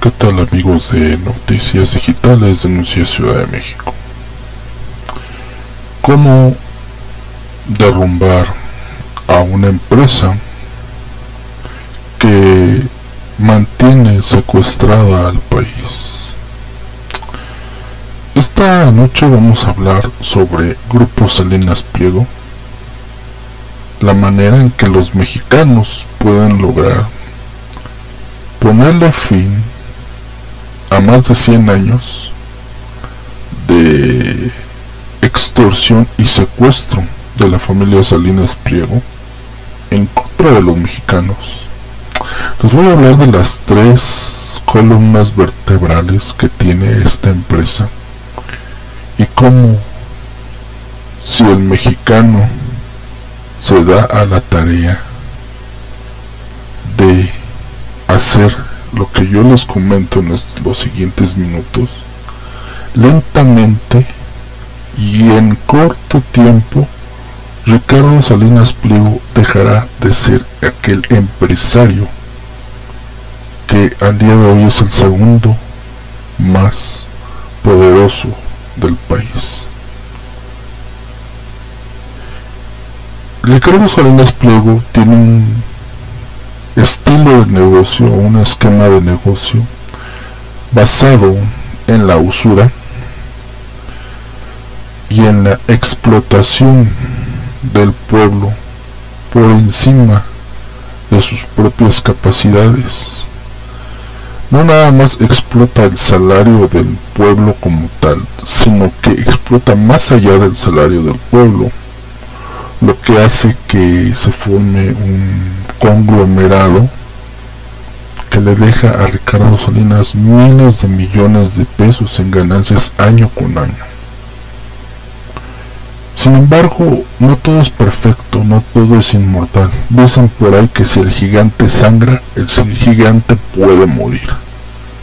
¿Qué tal amigos de Noticias Digitales de Ciudad de México? ¿Cómo derrumbar a una empresa que mantiene secuestrada al país? Esta noche vamos a hablar sobre Grupo Salinas Pliego, la manera en que los mexicanos pueden lograr ponerle fin a más de 100 años de extorsión y secuestro de la familia Salinas Pliego en contra de los mexicanos. Les voy a hablar de las tres columnas vertebrales que tiene esta empresa y cómo si el mexicano se da a la tarea de hacer lo que yo les comento en los siguientes minutos, lentamente y en corto tiempo, Ricardo Salinas Pliego dejará de ser aquel empresario que al día de hoy es el segundo más poderoso del país. Ricardo Salinas Pliego tiene un estilo de negocio un esquema de negocio basado en la usura y en la explotación del pueblo por encima de sus propias capacidades. No nada más explota el salario del pueblo como tal, sino que explota más allá del salario del pueblo lo que hace que se forme un conglomerado que le deja a Ricardo Salinas miles de millones de pesos en ganancias año con año. Sin embargo, no todo es perfecto, no todo es inmortal. Dicen por ahí que si el gigante sangra, el gigante puede morir.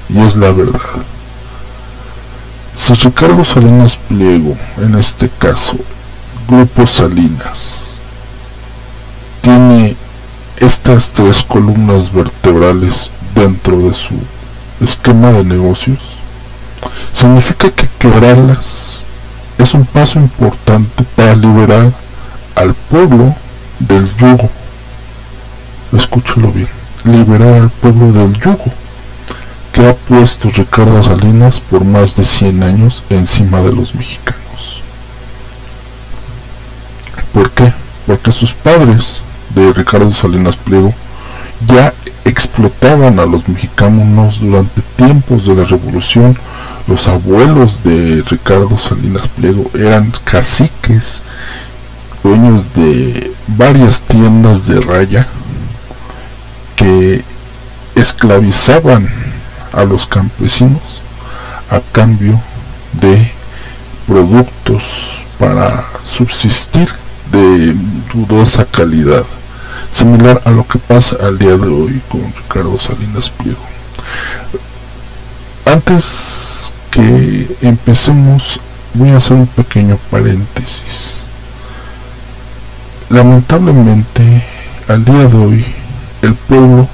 Y es la verdad. Si Ricardo Salinas Pliego, en este caso, Grupo Salinas tiene estas tres columnas vertebrales dentro de su esquema de negocios, significa que quebrarlas es un paso importante para liberar al pueblo del yugo. Escúchalo bien, liberar al pueblo del yugo que ha puesto Ricardo Salinas por más de 100 años encima de los mexicanos. ¿Por qué? Porque sus padres de Ricardo Salinas Pliego ya explotaban a los mexicanos durante tiempos de la revolución. Los abuelos de Ricardo Salinas Pliego eran caciques, dueños de varias tiendas de raya que esclavizaban a los campesinos a cambio de productos para subsistir de dudosa calidad, similar a lo que pasa al día de hoy con Ricardo Salinas Pliego. Antes que empecemos, voy a hacer un pequeño paréntesis. Lamentablemente, al día de hoy, el pueblo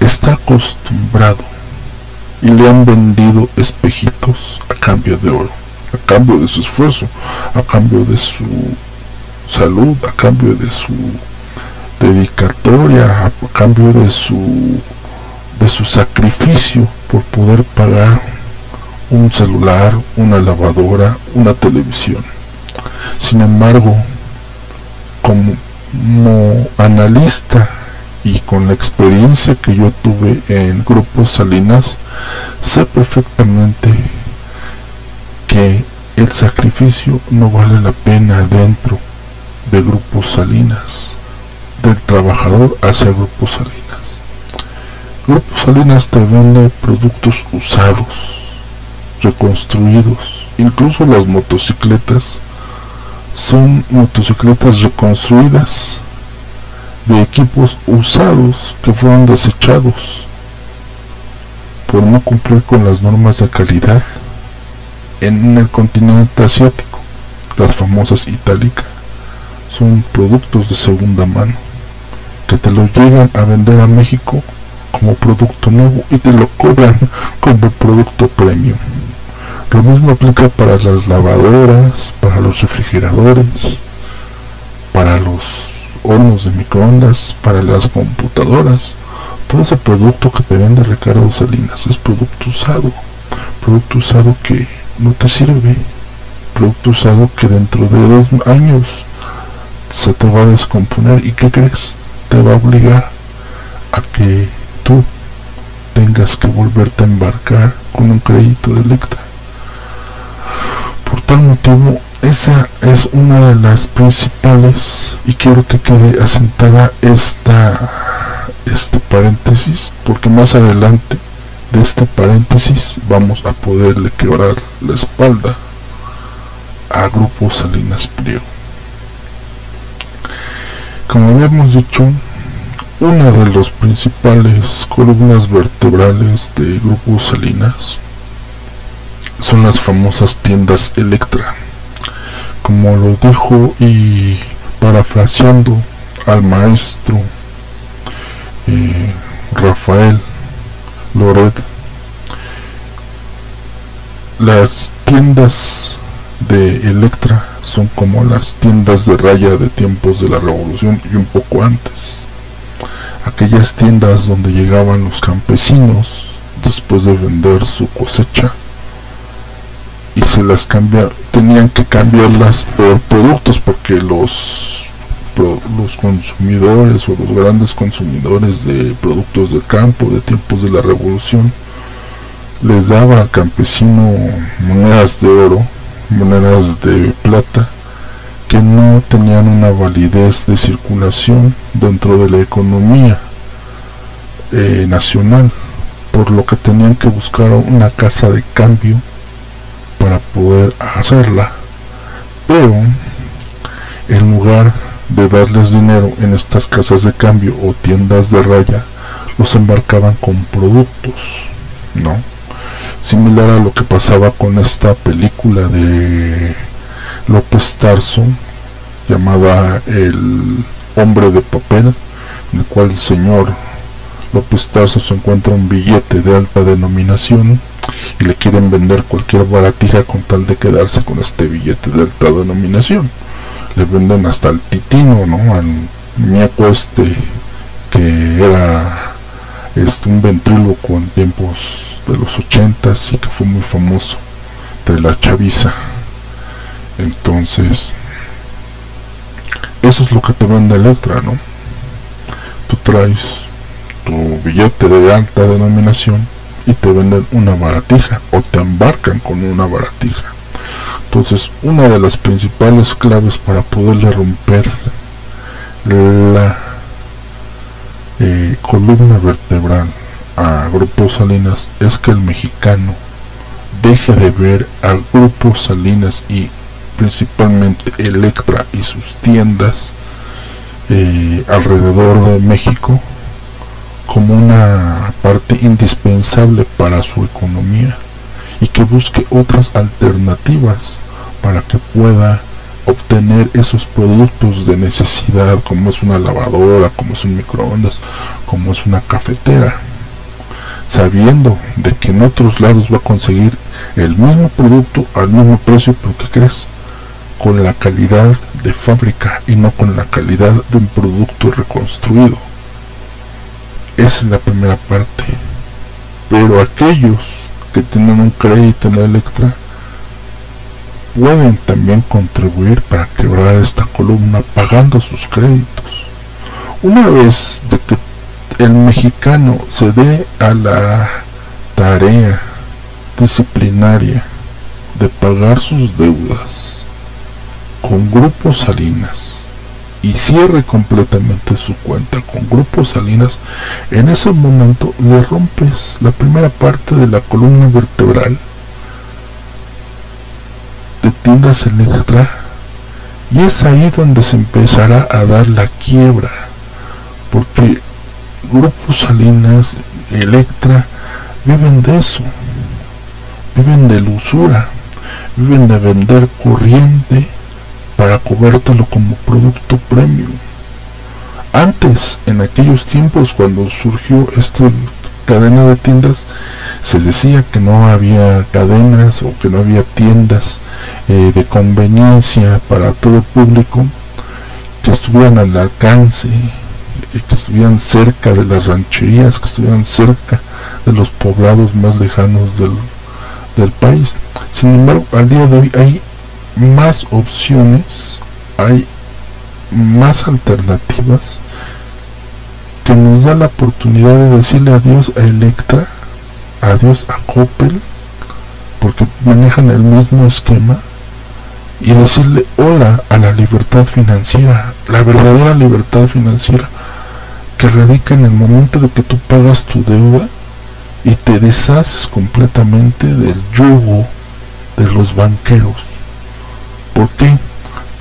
está acostumbrado y le han vendido espejitos a cambio de oro, a cambio de su esfuerzo, a cambio de su salud a cambio de su dedicatoria, a cambio de su de su sacrificio por poder pagar un celular, una lavadora, una televisión. Sin embargo, como, analista y con la experiencia que yo tuve en grupos Salinas, sé perfectamente que el sacrificio no vale la pena dentro de Grupo Salinas, del trabajador hacia Grupo Salinas. Grupo Salinas te vende productos usados, reconstruidos, incluso las motocicletas son motocicletas reconstruidas de equipos usados que fueron desechados por no cumplir con las normas de calidad en el continente asiático, las famosas itálicas son productos de segunda mano que te lo llegan a vender a México como producto nuevo y te lo cobran como producto premium. Lo mismo aplica para las lavadoras, para los refrigeradores, para los hornos de microondas, para las computadoras. Todo ese producto que te vende Ricardo Salinas es producto usado. Producto usado que no te sirve. Producto usado que dentro de dos años se te va a descomponer. ¿Y qué crees? Te va a obligar a que tú tengas que volverte a embarcar con un crédito de Electra. Por tal motivo, esa es una de las principales y quiero que quede asentada esta este paréntesis porque más adelante de este paréntesis vamos a poderle quebrar la espalda a Grupo Salinas Pliego. Como habíamos dicho, una de las principales columnas vertebrales de Grupo Salinas son las famosas tiendas Electra. Como lo dijo y parafraseando al maestro eh, Rafael Loret, las tiendas de Electra son como las tiendas de raya de tiempos de la revolución y un poco antes. Aquellas tiendas donde llegaban los campesinos después de vender su cosecha y se las cambia tenían que cambiarlas por productos porque los los consumidores o los grandes consumidores de productos de campo de tiempos de la revolución les daba al campesino monedas de oro monedas de plata que no tenían una validez de circulación dentro de la economía eh, nacional por lo que tenían que buscar una casa de cambio para poder hacerla. Pero en lugar de darles dinero en estas casas de cambio o tiendas de raya, los embarcaban con productos, ¿no? Similar a lo que pasaba con esta película de López Tarso llamada El hombre de papel, en el cual el señor López Tarso se encuentra un billete de alta denominación y le quieren vender cualquier baratija con tal de quedarse con este billete de alta denominación. Le venden hasta el titino, ¿no? Al muñeco este que era este, un ventríloco en tiempos de los ochentas y que fue muy famoso de la chaviza. Entonces, eso es lo que te vende Electra, ¿no? Tú traes tu billete de alta denominación y te venden una baratija o te embarcan con una baratija. Entonces, una de las principales claves para poderle romper la eh, columna vertebral a Grupo Salinas es que el mexicano deje de ver a Grupo Salinas y principalmente Electra y sus tiendas eh, alrededor de México como una parte indispensable para su economía y que busque otras alternativas para que pueda obtener esos productos de necesidad como es una lavadora, como es un microondas, como es una cafetera, sabiendo de que en otros lados va a conseguir el mismo producto al mismo precio, pero ¿qué crees? Con la calidad de fábrica y no con la calidad de un producto reconstruido. Esa es la primera parte. Pero aquellos que tienen un crédito en la Electra pueden también contribuir para quebrar esta columna pagando sus créditos. Una vez de el mexicano se dé a la tarea disciplinaria de pagar sus deudas con grupos Salinas y cierre completamente su cuenta con Grupo Salinas, en ese momento le rompes la primera parte de la columna vertebral de tiendas Electra y es ahí donde se empezará a dar la quiebra porque Grupo Salinas, Electra viven de eso, viven de la usura, viven de vender corriente para cobrártelo como producto premium. Antes, en aquellos tiempos, cuando surgió esta cadena de tiendas, se decía que no había cadenas o que no había tiendas eh, de conveniencia para todo público que estuvieran al alcance, eh, que estuvieran cerca de las rancherías, que estuvieran cerca de los poblados más lejanos del, del país. Sin embargo, al día de hoy hay más opciones, hay más alternativas que nos da la oportunidad de decirle adiós a Electra, adiós a Coppel, porque manejan el mismo esquema, y decirle hola a la libertad financiera, la verdadera libertad financiera que radica en el momento de que tú pagas tu deuda y te deshaces completamente del yugo de los banqueros. ¿Por qué?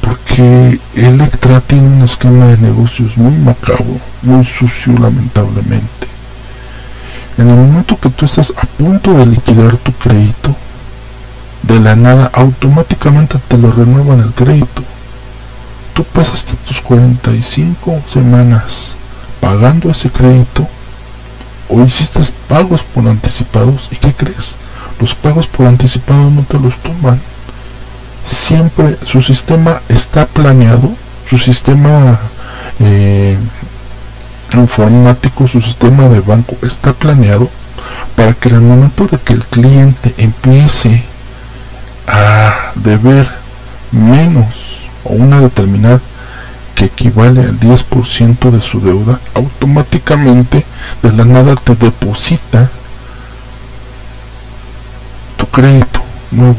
Porque Electra tiene un esquema de negocios muy macabro, muy sucio lamentablemente. En el momento que tú estás a punto de liquidar tu crédito, de la nada automáticamente te lo renuevan el crédito. Tú pasaste tus 45 semanas pagando ese crédito o hiciste pagos por anticipados y ¿qué crees? Los pagos por anticipado no te los toman. Siempre su sistema está planeado, su sistema eh, informático, su sistema de banco está planeado para que en el momento de que el cliente empiece a deber menos o una determinada que equivale al 10% de su deuda, automáticamente de la nada te deposita tu crédito nuevo.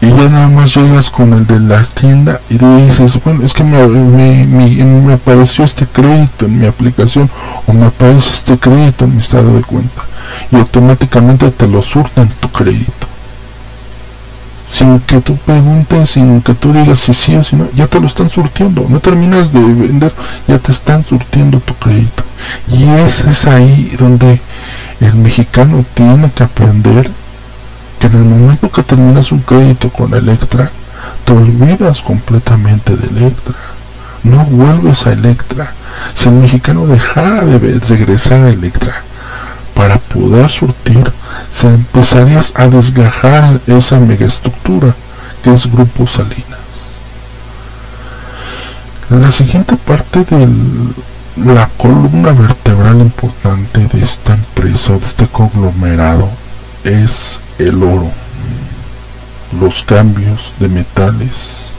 Y ya nada más llegas con el de la tienda y dices, bueno, es que me, me, me, apareció este crédito en mi aplicación o me aparece este crédito en mi estado de cuenta. Y automáticamente te lo surten tu crédito sin que tú preguntes, sin que tú digas si sí o si no, ya te lo están surtiendo, no terminas de vender, ya te están surtiendo tu crédito. Y ese es ahí donde el mexicano tiene que aprender que en el momento que terminas un crédito con Electra, te olvidas completamente de Electra. No vuelves a Electra. Si el mexicano dejara de regresar a Electra para poder surtir, se empezarías a desgajar esa megaestructura que es Grupo Salinas. La siguiente parte de la columna vertebral importante de esta empresa, de este conglomerado, es el oro, los cambios de metales.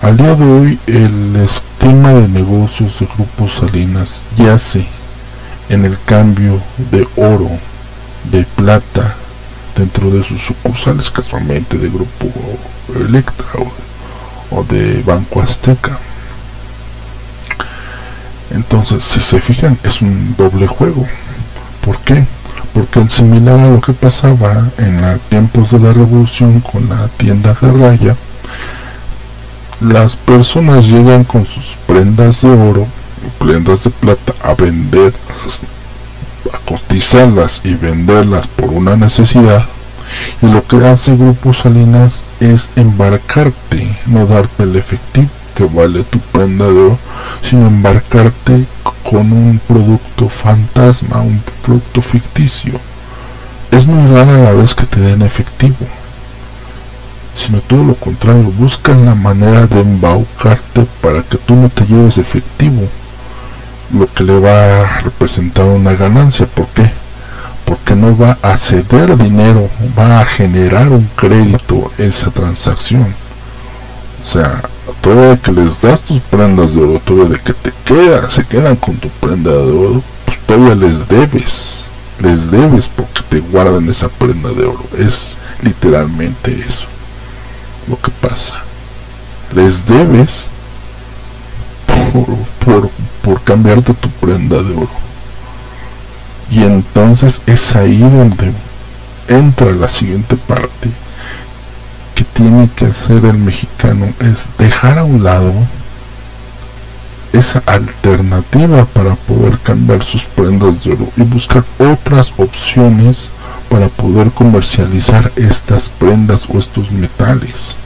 Al día de hoy el esquema de negocios de Grupo Salinas yace en el cambio de oro, de plata, dentro de sus sucursales casualmente de Grupo Electra o, de Banco Azteca. Entonces, si se fijan, es un doble juego. ¿Por qué? Porque al similar a lo que pasaba en los tiempos de la revolución con la tienda de raya, las personas llegan con sus prendas de oro prendas de plata a vender, a cotizarlas y venderlas por una necesidad. Y lo que hace Grupo Salinas es embarcarte, no darte el efectivo que vale tu prenda de oro, sino embarcarte con un producto fantasma, un producto ficticio. Es muy rara la vez que te den efectivo, sino todo lo contrario, buscan la manera de embaucarte para que tú no te lleves efectivo lo que le va a representar una ganancia. ¿Por qué? Porque no va a ceder dinero, va a generar un crédito esa transacción. O sea, todo que les das tus prendas de oro, todo de que te queda, se quedan con tu prenda de oro, pues todavía les debes. Les debes porque te guardan esa prenda de oro. Es literalmente eso lo que pasa. Les debes por, cambiarte tu prenda de oro. Y entonces es ahí donde entra la siguiente parte que tiene que hacer el mexicano, es dejar a un lado esa alternativa para poder cambiar sus prendas de oro y buscar otras opciones para poder comercializar estas prendas o estos metales.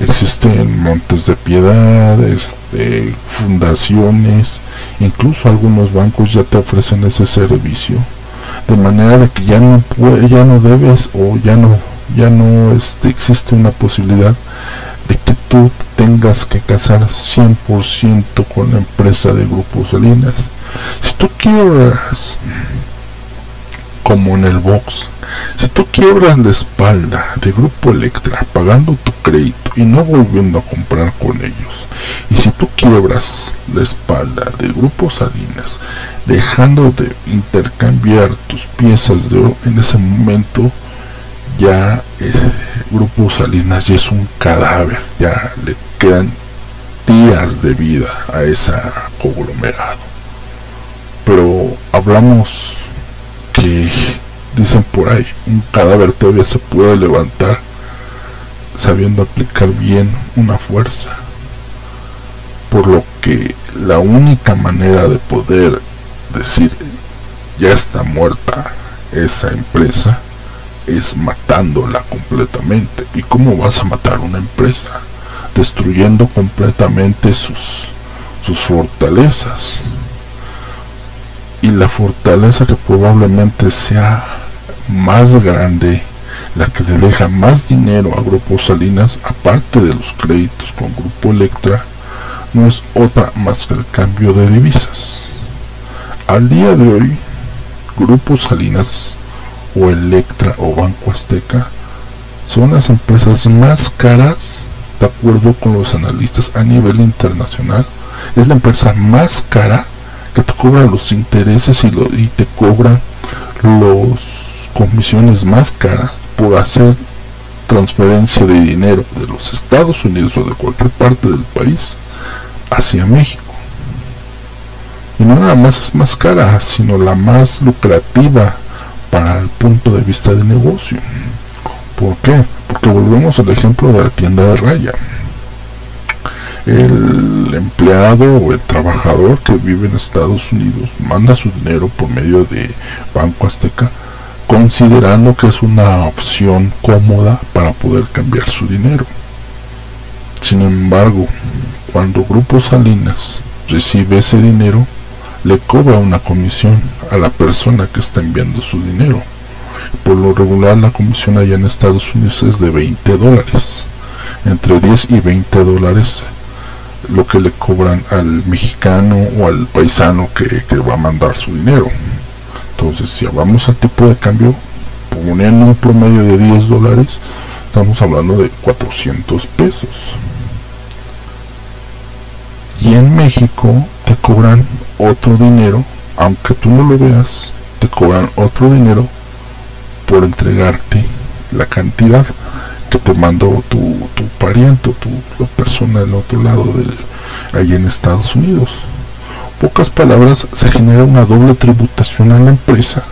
Existen montes de piedad, este, fundaciones, incluso algunos bancos ya te ofrecen ese servicio, de manera de que ya no ya no debes o ya no, ya no este, existe una posibilidad de que tú tengas que casar 100% con la empresa de Grupo Salinas. Si tú quiebras, como en el box, si tú quiebras la espalda de Grupo Electra pagando tu crédito y no volviendo a comprar con ellos, y si tú quiebras la espalda de Grupo Salinas dejando de intercambiar tus piezas de oro en ese momento, ya el Grupo Salinas ya es un cadáver, ya le quedan días de vida a esa conglomerado. Pero hablamos que dicen por ahí, un cadáver todavía se puede levantar sabiendo aplicar bien una fuerza. Por lo que la única manera de poder decir ya está muerta esa empresa es matándola completamente. ¿Y cómo vas a matar una empresa? Destruyendo completamente sus, sus fortalezas. Y la fortaleza que probablemente sea más grande, la que le deja más dinero a Grupo Salinas, aparte de los créditos con Grupo Electra, no es otra más que el cambio de divisas. Al día de hoy, Grupo Salinas o Electra o Banco Azteca son las empresas más caras de acuerdo con los analistas a nivel internacional. Es la empresa más cara que te cobra los intereses y, y te cobra los comisiones más caras por hacer transferencia de dinero de los Estados Unidos o de cualquier parte del país hacia México. Y no nada más es más cara, sino la más lucrativa para el punto de vista de negocio. ¿Por qué? Porque volvemos al ejemplo de la tienda de raya. El empleado o el trabajador que vive en Estados Unidos manda su dinero por medio de Banco Azteca considerando que es una opción cómoda para poder cambiar su dinero. Sin embargo, cuando Grupo Salinas recibe ese dinero, le cobra una comisión a la persona que está enviando su dinero. Por lo regular la comisión allá en Estados Unidos es de 20 dólares. Entre 10 y 20 dólares lo que le cobran al mexicano o al paisano que, va a mandar su dinero. Entonces si hablamos al tipo de cambio, poniendo un promedio de 10 dólares, estamos hablando de 400 pesos. Y en México te cobran otro dinero, aunque tú no lo veas, te cobran otro dinero por entregarte la cantidad que te mandó tu, tu pariente o tu persona del otro lado del ahí en Estados Unidos. Pocas palabras, se genera una doble tributación a la empresa,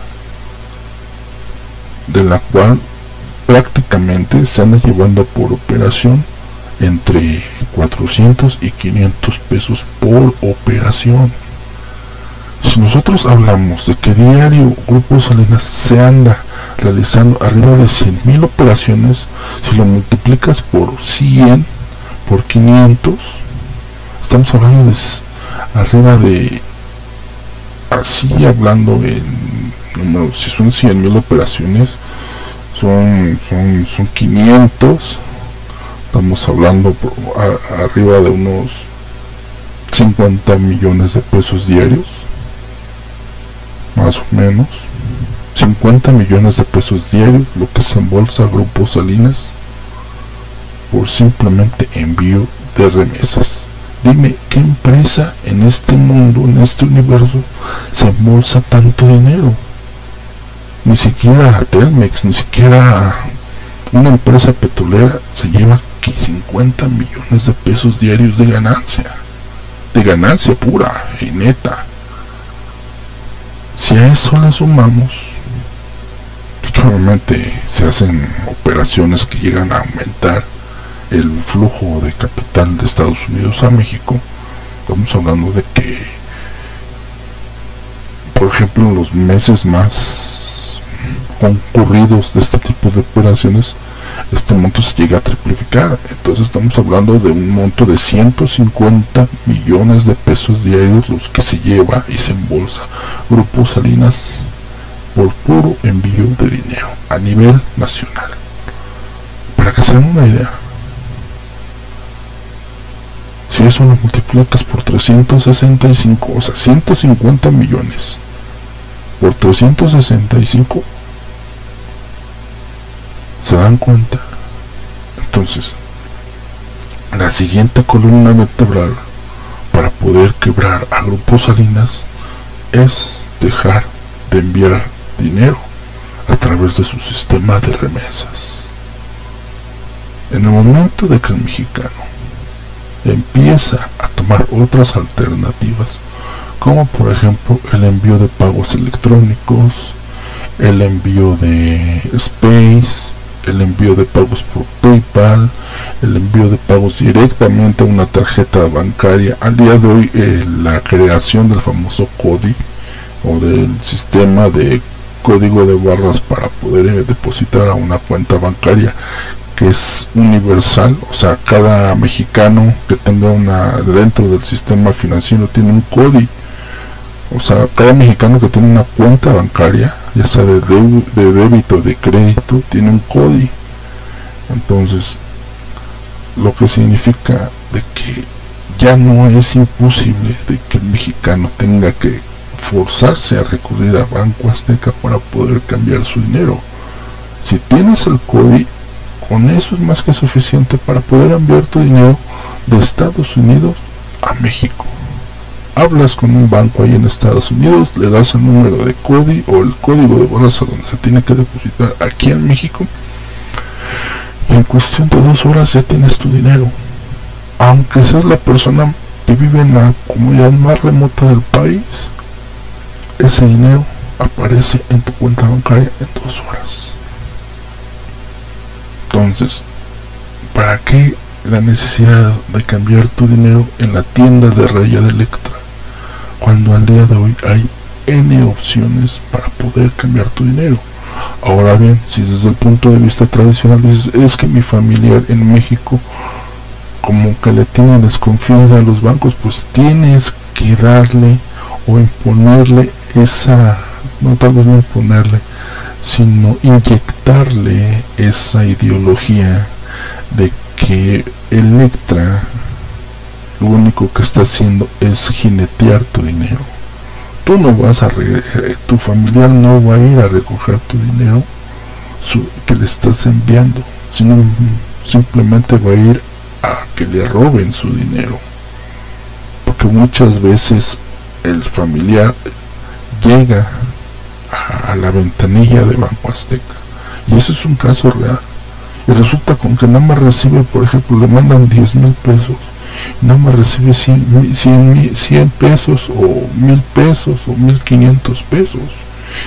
de la cual prácticamente se anda llevando por operación entre 400 y 500 pesos por operación. Si nosotros hablamos de que diario Grupo Salinas se anda realizando arriba de 100.000 operaciones, si lo multiplicas por 100, por 500, estamos hablando de arriba de, así hablando en si son 100.000 operaciones, son, son, son 500, estamos hablando por, arriba de unos 50 millones de pesos diarios más o menos 50 millones de pesos diarios lo que se embolsa Grupo Salinas por simplemente envío de remesas. Dime, ¿qué empresa en este mundo, en este universo, se embolsa tanto dinero? Ni siquiera Telmex, ni siquiera una empresa petrolera se lleva 50 millones de pesos diarios de ganancia. De ganancia pura y neta. Si a eso le sumamos, probablemente se hacen operaciones que llegan a aumentar el flujo de capital de Estados Unidos a México. Estamos hablando de que, por ejemplo, en los meses más concurridos de este tipo de operaciones, este monto se llega a triplicar. Entonces estamos hablando de un monto de 150 millones de pesos diarios los que se lleva y se embolsa Grupo Salinas por puro envío de dinero a nivel nacional. Para que se den una idea. Si eso lo multiplicas por 365, o sea, 150 millones por 365, ¿se dan cuenta? Entonces, la siguiente columna vertebral para poder quebrar a Grupo Salinas es dejar de enviar dinero a través de su sistema de remesas. En el momento de que el mexicano empieza a tomar otras alternativas, como por ejemplo el envío de pagos electrónicos, el envío de Space, el envío de pagos por PayPal, el envío de pagos directamente a una tarjeta bancaria. Al día de hoy, eh, la creación del famoso CODI o del sistema de código de barras para poder eh, depositar a una cuenta bancaria que es universal, o sea, cada mexicano que tenga una dentro del sistema financiero tiene un CODI. O sea, cada mexicano que tiene una cuenta bancaria, ya sea de, de débito o de crédito, tiene un CODI. Entonces, lo que significa de que ya no es imposible de que el mexicano tenga que forzarse a recurrir a Banco Azteca para poder cambiar su dinero. Si tienes el CODI, con eso es más que suficiente para poder enviar tu dinero de Estados Unidos a México. Hablas con un banco ahí en Estados Unidos, le das el número de CODI o el código de bolsa donde se tiene que depositar aquí en México y en cuestión de dos horas ya tienes tu dinero. Aunque seas la persona que vive en la comunidad más remota del país, ese dinero aparece en tu cuenta bancaria en dos horas. Entonces, ¿para qué la necesidad de cambiar tu dinero en la tienda de raya de Electra? Cuando al día de hoy hay N opciones para poder cambiar tu dinero. Ahora bien, si desde el punto de vista tradicional dices, es que mi familiar en México como que le tiene desconfianza a los bancos, pues tienes que darle o imponerle esa, no tal vez no imponerle, sino inyectarle esa ideología de que Electra lo único que está haciendo es jinetear tu dinero. Tú no vas a, eh, tu familiar no va a ir a recoger tu dinero que le estás enviando, sino simplemente va a ir a que le roben su dinero. Porque muchas veces el familiar llega a la ventanilla de Banco Azteca. Y eso es un caso real. Y resulta con que nada más recibe, por ejemplo, le mandan 10 mil pesos, nada más recibe 100, 100, pesos o mil pesos o 1500 pesos.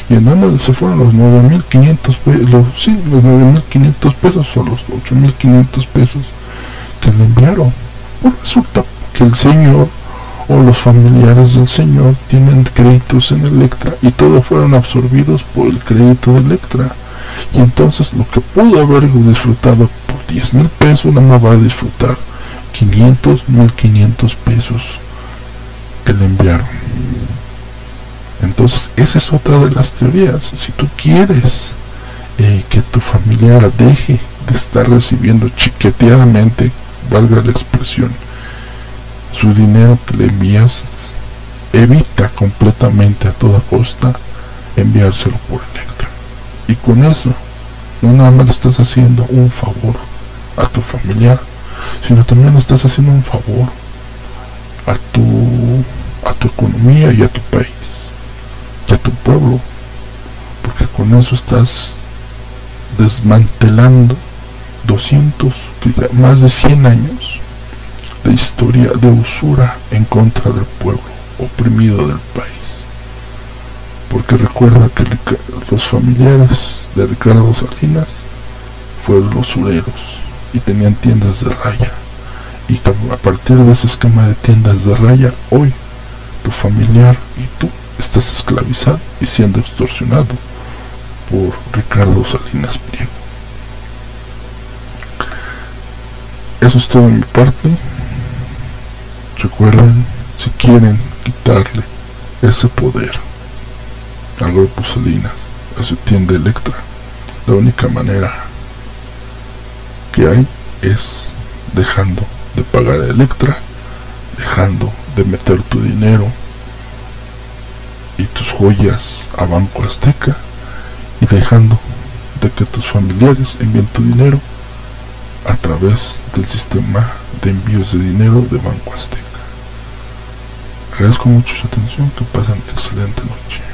Y nada se fueron los 9500 pesos, los, sí, los 9500 pesos o los 8500 pesos que le enviaron. Pues resulta que el señor o los familiares del señor tienen créditos en Electra y todos fueron absorbidos por el crédito de Electra. Y entonces lo que pudo haber disfrutado por 10 mil pesos, nada más va a disfrutar 500, 1500 pesos que le enviaron. Entonces, esa es otra de las teorías. Si tú quieres eh, que tu familiar deje de estar recibiendo chiqueteadamente, valga la expresión, su dinero que le envías, evita completamente a toda costa enviárselo por Electra. Y con eso, no nada más le estás haciendo un favor a tu familiar, sino también le estás haciendo un favor a tu, a tu economía y a tu país y a tu pueblo. Porque con eso estás desmantelando 200, más de 100 años de historia de usura en contra del pueblo oprimido del país. Porque recuerda que los familiares de Ricardo Salinas fueron los usureros y tenían tiendas de raya. Y a partir de ese esquema de tiendas de raya, hoy tu familiar y tú estás esclavizado y siendo extorsionado por Ricardo Salinas Pliego. Eso es todo de mi parte. Recuerden, si quieren quitarle ese poder al grupo Salinas, a su tienda Electra, la única manera que hay es dejando de pagar a Electra, dejando de meter tu dinero y tus joyas a Banco Azteca y dejando de que tus familiares envíen tu dinero a través del sistema de envíos de dinero de Banco Azteca. Agradezco mucho su atención, que pasen excelente noche.